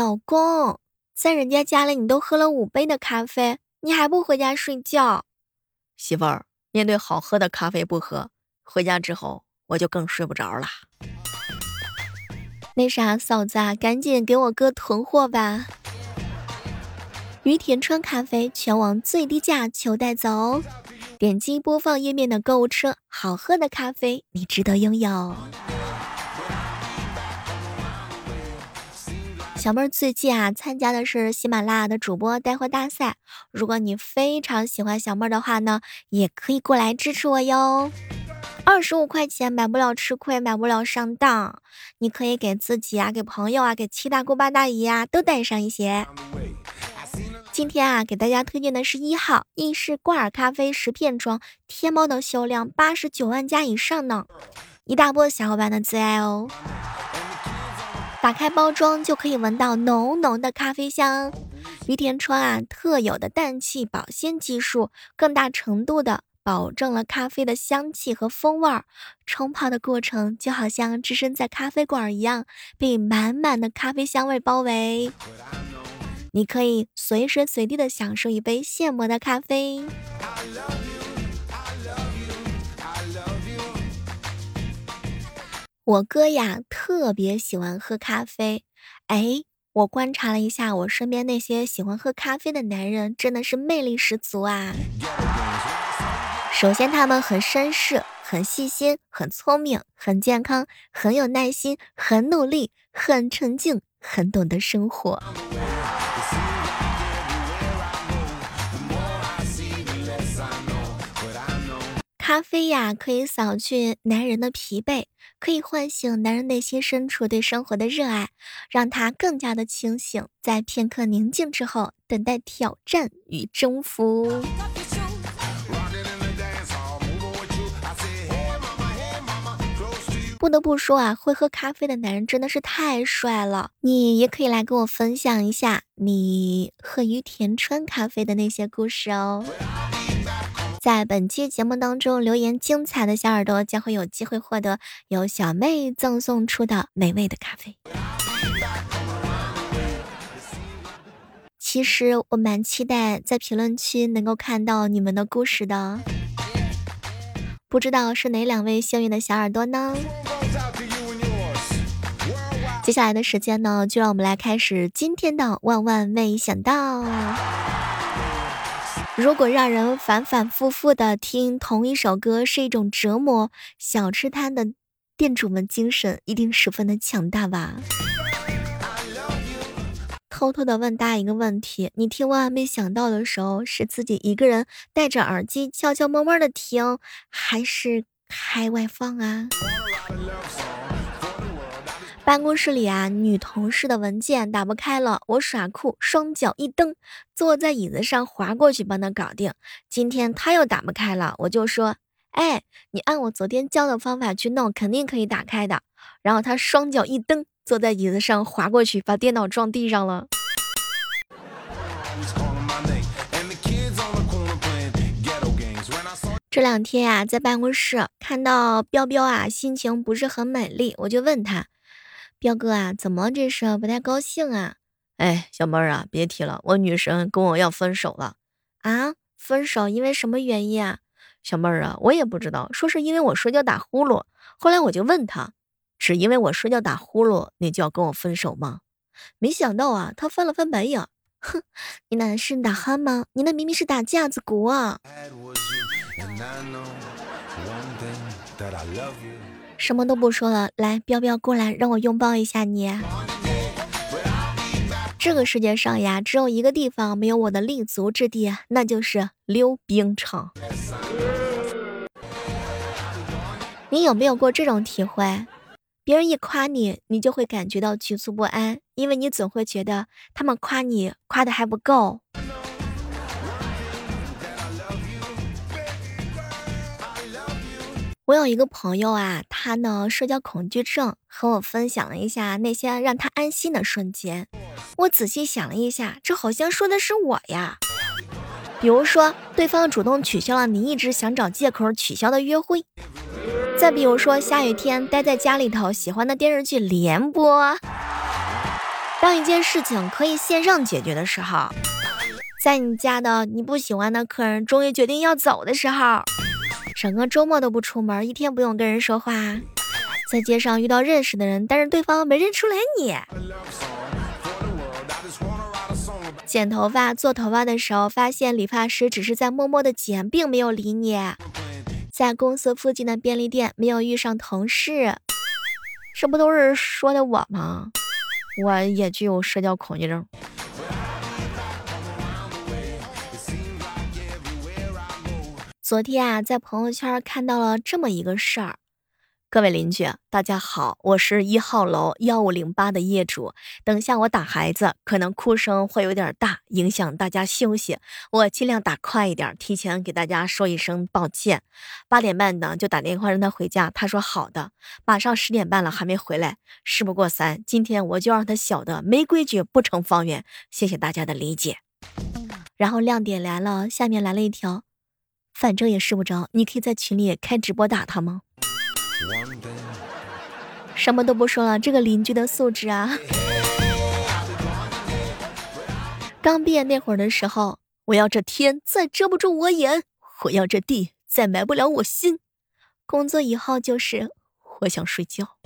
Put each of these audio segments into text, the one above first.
老公，在人家家里你都喝了五杯的咖啡，你还不回家睡觉？媳妇儿，面对好喝的咖啡不喝，回家之后我就更睡不着了。那啥，嫂子啊，赶紧给我哥囤货吧！于田川咖啡全网最低价，求带走！点击播放页面的购物车，好喝的咖啡你值得拥有。小妹儿最近啊，参加的是喜马拉雅的主播带货大赛。如果你非常喜欢小妹儿的话呢，也可以过来支持我哟。二十五块钱买不了吃亏，买不了上当。你可以给自己啊，给朋友啊，给七大姑八大姨啊，都带上一些。今天啊，给大家推荐的是一号意式挂耳咖啡十片装，天猫的销量八十九万加以上呢，一大波小伙伴的最爱哦。打开包装就可以闻到浓浓的咖啡香，于田川啊特有的氮气保鲜技术，更大程度的保证了咖啡的香气和风味儿。冲泡的过程就好像置身在咖啡馆一样，被满满的咖啡香味包围。你可以随时随地的享受一杯现磨的咖啡。我哥呀，特别喜欢喝咖啡。哎，我观察了一下，我身边那些喜欢喝咖啡的男人，真的是魅力十足啊。首先，他们很绅士，很细心，很聪明，很健康，很有耐心，很努力，很沉静，很懂得生活。咖啡呀，可以扫去男人的疲惫，可以唤醒男人内心深处对生活的热爱，让他更加的清醒。在片刻宁静之后，等待挑战与征服。不得不说啊，会喝咖啡的男人真的是太帅了。你也可以来跟我分享一下你喝于田川咖啡的那些故事哦。在本期节目当中留言精彩的小耳朵将会有机会获得由小妹赠送出的美味的咖啡。其实我蛮期待在评论区能够看到你们的故事的，不知道是哪两位幸运的小耳朵呢？接下来的时间呢，就让我们来开始今天的万万没想到。如果让人反反复复的听同一首歌是一种折磨，小吃摊的店主们精神一定十分的强大吧？偷偷的问大家一个问题：你听万万没想到的时候，是自己一个人戴着耳机悄悄摸摸的听，还是开外放啊？办公室里啊，女同事的文件打不开了，我耍酷，双脚一蹬，坐在椅子上滑过去帮她搞定。今天她又打不开了，我就说：“哎，你按我昨天教的方法去弄，肯定可以打开的。”然后她双脚一蹬，坐在椅子上滑过去，把电脑撞地上了。这两天呀，在办公室看到彪彪啊，心情不是很美丽，我就问他。彪哥啊，怎么这是不太高兴啊？哎，小妹儿啊，别提了，我女神跟我要分手了啊！分手因为什么原因啊？小妹儿啊，我也不知道，说是因为我睡觉打呼噜。后来我就问他，只因为我睡觉打呼噜，你就要跟我分手吗？没想到啊，他翻了翻白眼，哼，你那是打鼾吗？你那明明是打架子鼓啊！什么都不说了，来，彪彪过来，让我拥抱一下你。这个世界上呀，只有一个地方没有我的立足之地，那就是溜冰场。你有没有过这种体会？别人一夸你，你就会感觉到局促不安，因为你总会觉得他们夸你夸的还不够。我有一个朋友啊，他呢社交恐惧症，和我分享了一下那些让他安心的瞬间。我仔细想了一下，这好像说的是我呀。比如说，对方主动取消了你一直想找借口取消的约会；再比如说，下雨天待在家里头，喜欢的电视剧连播；当一件事情可以线上解决的时候，在你家的你不喜欢的客人终于决定要走的时候，整个周末都不出门，一天不用跟人说话，在街上遇到认识的人，但是对方没认出来你。剪头发、做头发的时候，发现理发师只是在默默的剪，并没有理你。在公司附近的便利店，没有遇上同事，这不都是说的我吗？我也具有社交恐惧症。昨天啊，在朋友圈看到了这么一个事儿。各位邻居，大家好，我是一号楼幺五零八的业主。等下我打孩子，可能哭声会有点大，影响大家休息。我尽量打快一点，提前给大家说一声抱歉。八点半呢，就打电话让他回家，他说好的。马上十点半了，还没回来。事不过三，今天我就让他晓得没规矩不成方圆。谢谢大家的理解。然后亮点来了，下面来了一条，反正也试不着，你可以在群里开直播打他吗？什么都不说了，这个邻居的素质啊！刚毕业那会儿的时候，我要这天再遮不住我眼，我要这地再埋不了我心。工作以后就是我想睡觉。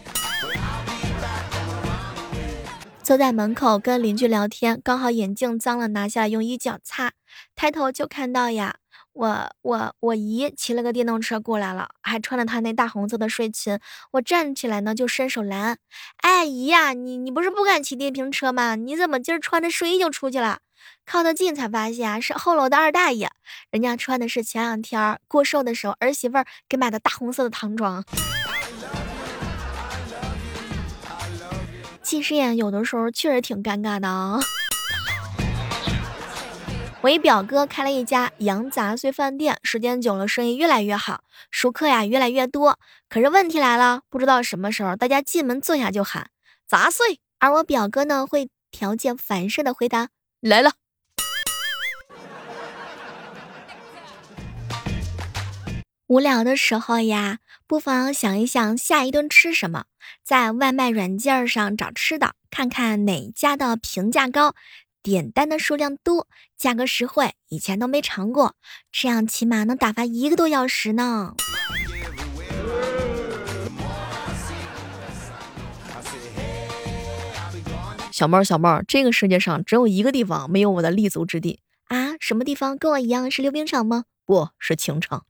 坐在门口跟邻居聊天，刚好眼镜脏了，拿下来用衣角擦，抬头就看到呀。我我我姨骑了个电动车过来了，还穿着她那大红色的睡裙。我站起来呢，就伸手拦。哎，姨呀，你你不是不敢骑电瓶车吗？你怎么今儿穿着睡衣就出去了？靠得近才发现是后楼的二大爷，人家穿的是前两天过寿的时候儿媳妇儿给买的大红色的唐装。近视眼有的时候确实挺尴尬的啊。我一表哥开了一家羊杂碎饭店，时间久了，生意越来越好，熟客呀越来越多。可是问题来了，不知道什么时候，大家进门坐下就喊杂碎，而我表哥呢会条件反射的回答来了。无聊的时候呀，不妨想一想下一顿吃什么，在外卖软件上找吃的，看看哪家的评价高。点单的数量多，价格实惠，以前都没尝过，这样起码能打发一个多小时呢。小猫小猫，这个世界上只有一个地方没有我的立足之地啊！什么地方？跟我一样是溜冰场吗？不是情场。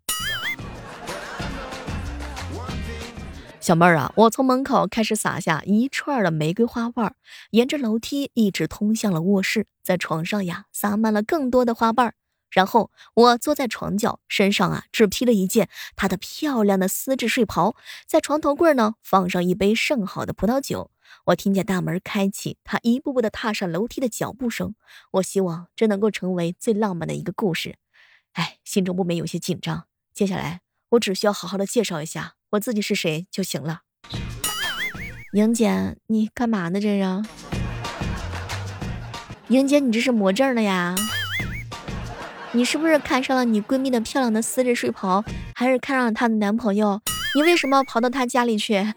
小妹儿啊，我从门口开始撒下一串的玫瑰花瓣，沿着楼梯一直通向了卧室，在床上呀撒满了更多的花瓣。然后我坐在床角，身上啊只披了一件她的漂亮的丝质睡袍，在床头柜呢放上一杯盛好的葡萄酒。我听见大门开启，她一步步的踏上楼梯的脚步声。我希望这能够成为最浪漫的一个故事。哎，心中不免有些紧张。接下来我只需要好好的介绍一下。我自己是谁就行了。莹姐，你干嘛呢？这是？莹姐，你这是魔怔了呀？你是不是看上了你闺蜜的漂亮的丝质睡袍，还是看上了她的男朋友？你为什么要跑到她家里去？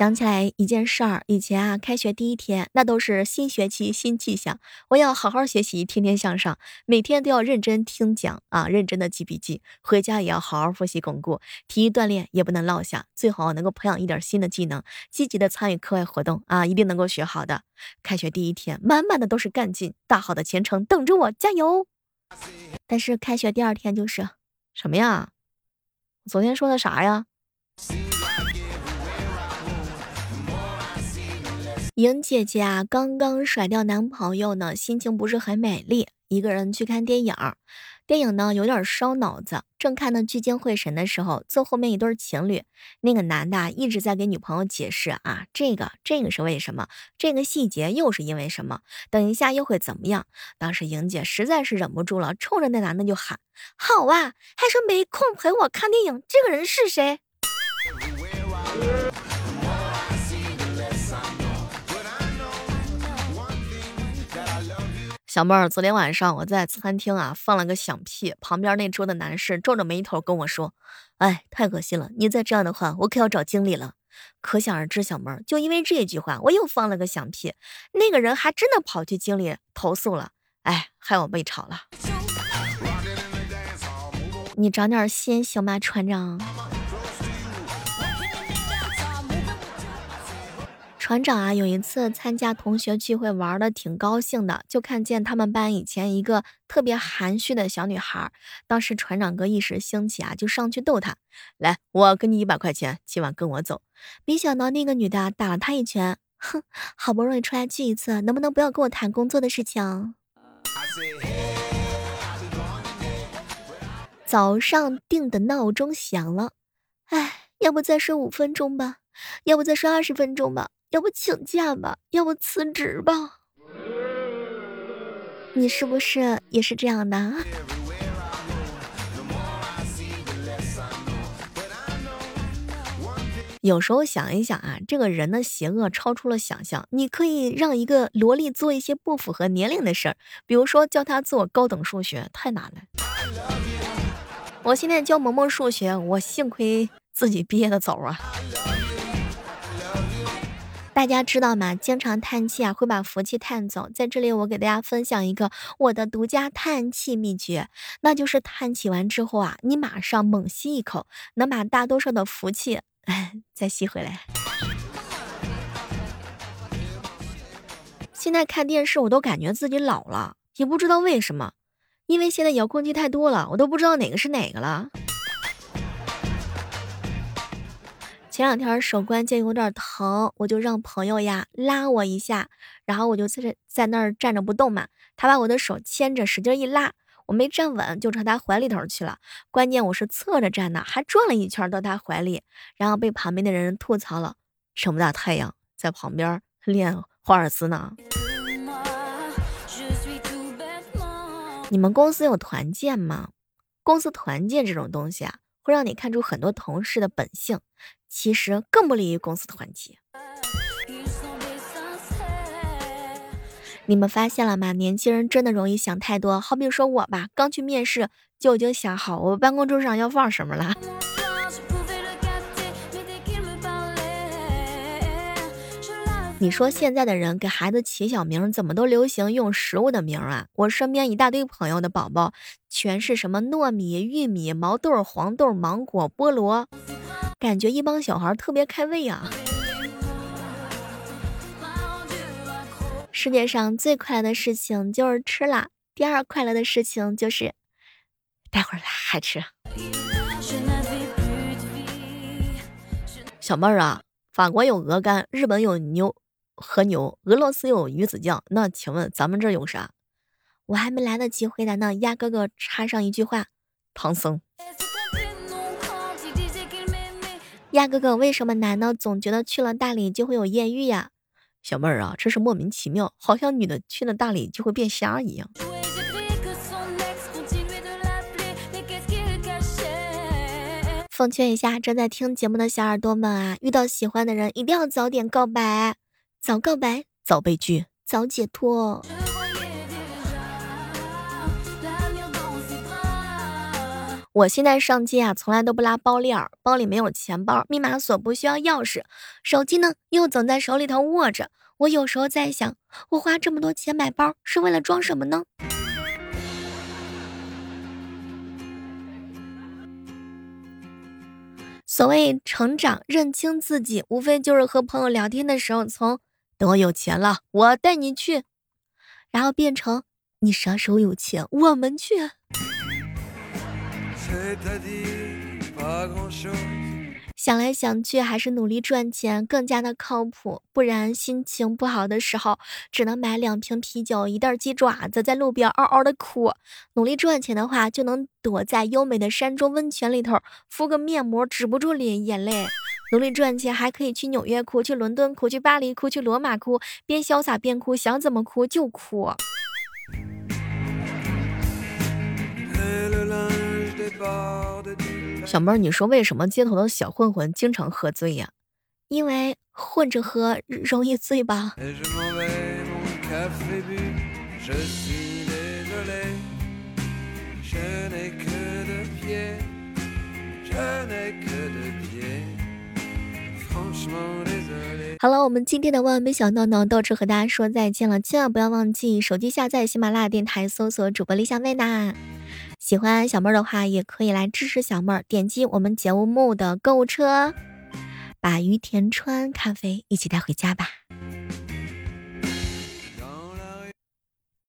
想起来一件事儿，以前啊，开学第一天，那都是新学期新气象，我要好好学习，天天向上，每天都要认真听讲啊，认真的记笔记，回家也要好好复习巩固，体育锻炼也不能落下，最好能够培养一点新的技能，积极的参与课外活动啊，一定能够学好的。开学第一天，满满的都是干劲，大好的前程等着我，加油！但是开学第二天就是什么呀？昨天说的啥呀？莹姐姐啊，刚刚甩掉男朋友呢，心情不是很美丽，一个人去看电影。电影呢有点烧脑子，正看得聚精会神的时候，坐后面一对情侣，那个男的啊一直在给女朋友解释啊，这个这个是为什么，这个细节又是因为什么，等一下又会怎么样？当时莹姐实在是忍不住了，冲着那男的就喊：“好啊，还说没空陪我看电影，这个人是谁？”小妹儿，昨天晚上我在餐厅啊放了个响屁，旁边那桌的男士皱着眉头跟我说：“哎，太恶心了！你再这样的话，我可要找经理了。”可想而知，小妹儿就因为这句话，我又放了个响屁，那个人还真的跑去经理投诉了，哎，害我被炒了。你长点心行吗，船长？船长啊，有一次参加同学聚会，玩的挺高兴的，就看见他们班以前一个特别含蓄的小女孩。当时船长哥一时兴起啊，就上去逗她：“来，我给你一百块钱，今晚跟我走。”没想到那个女的打了他一拳，哼，好不容易出来聚一次，能不能不要跟我谈工作的事情？早上定的闹钟响了，哎，要不再睡五分钟吧？要不再睡二十分钟吧？要不请假吧，要不辞职吧。你是不是也是这样的？有时候想一想啊，这个人的邪恶超出了想象。你可以让一个萝莉做一些不符合年龄的事儿，比如说教她做高等数学，太难了。我现在教萌萌数学，我幸亏自己毕业的早啊。大家知道吗？经常叹气啊，会把福气叹走。在这里，我给大家分享一个我的独家叹气秘诀，那就是叹气完之后啊，你马上猛吸一口，能把大多数的福气再吸回来。现在看电视，我都感觉自己老了，也不知道为什么，因为现在遥控器太多了，我都不知道哪个是哪个了。前两天手关节有点疼，我就让朋友呀拉我一下，然后我就在这在那儿站着不动嘛。他把我的手牵着，使劲一拉，我没站稳，就朝他怀里头去了。关键我是侧着站的，还转了一圈到他怀里，然后被旁边的人吐槽了：这么大太阳，在旁边练华尔兹呢。你们公司有团建吗？公司团建这种东西啊，让你看出很多同事的本性。其实更不利于公司的团结。你们发现了吗？年轻人真的容易想太多。好比说我吧，刚去面试就已经想好我办公桌上要放什么了。你说现在的人给孩子起小名，怎么都流行用食物的名啊？我身边一大堆朋友的宝宝，全是什么糯米、玉米、毛豆、黄豆、芒果、菠萝。感觉一帮小孩特别开胃啊！世界上最快乐的事情就是吃啦，第二快乐的事情就是待会儿还吃。小妹儿啊，法国有鹅肝，日本有牛和牛，俄罗斯有鱼子酱，那请问咱们这有啥？我还没来得及回答呢，鸭哥哥插上一句话：唐僧。鸭哥哥，为什么男的总觉得去了大理就会有艳遇呀？小妹儿啊，这是莫名其妙，好像女的去了大理就会变瞎一样。奉劝一下正在听节目的小耳朵们啊，遇到喜欢的人一定要早点告白，早告白早被拒，早解脱。我现在上街啊，从来都不拉包链儿，包里没有钱包，密码锁不需要钥匙，手机呢又总在手里头握着。我有时候在想，我花这么多钱买包是为了装什么呢？所谓成长，认清自己，无非就是和朋友聊天的时候，从等我有钱了，我带你去，然后变成你啥时候有钱，我们去。想来想去，还是努力赚钱更加的靠谱。不然心情不好的时候，只能买两瓶啤酒、一袋鸡爪子，在路边嗷嗷的哭。努力赚钱的话，就能躲在优美的山中温泉里头敷个面膜，止不住脸眼泪。努力赚钱，还可以去纽约哭，去伦敦哭，去巴黎哭，去罗马哭，边潇洒边哭，想怎么哭就哭。小妹儿，你说为什么街头的小混混经常喝醉呀？因为混着喝容易醉吧。好了，我们今天的万万没想到呢，到这和大家说再见了。千万不要忘记手机下载喜马拉雅电台，搜索主播李小妹呐。喜欢小妹儿的话，也可以来支持小妹儿，点击我们节目的购物车，把于田川咖啡一起带回家吧。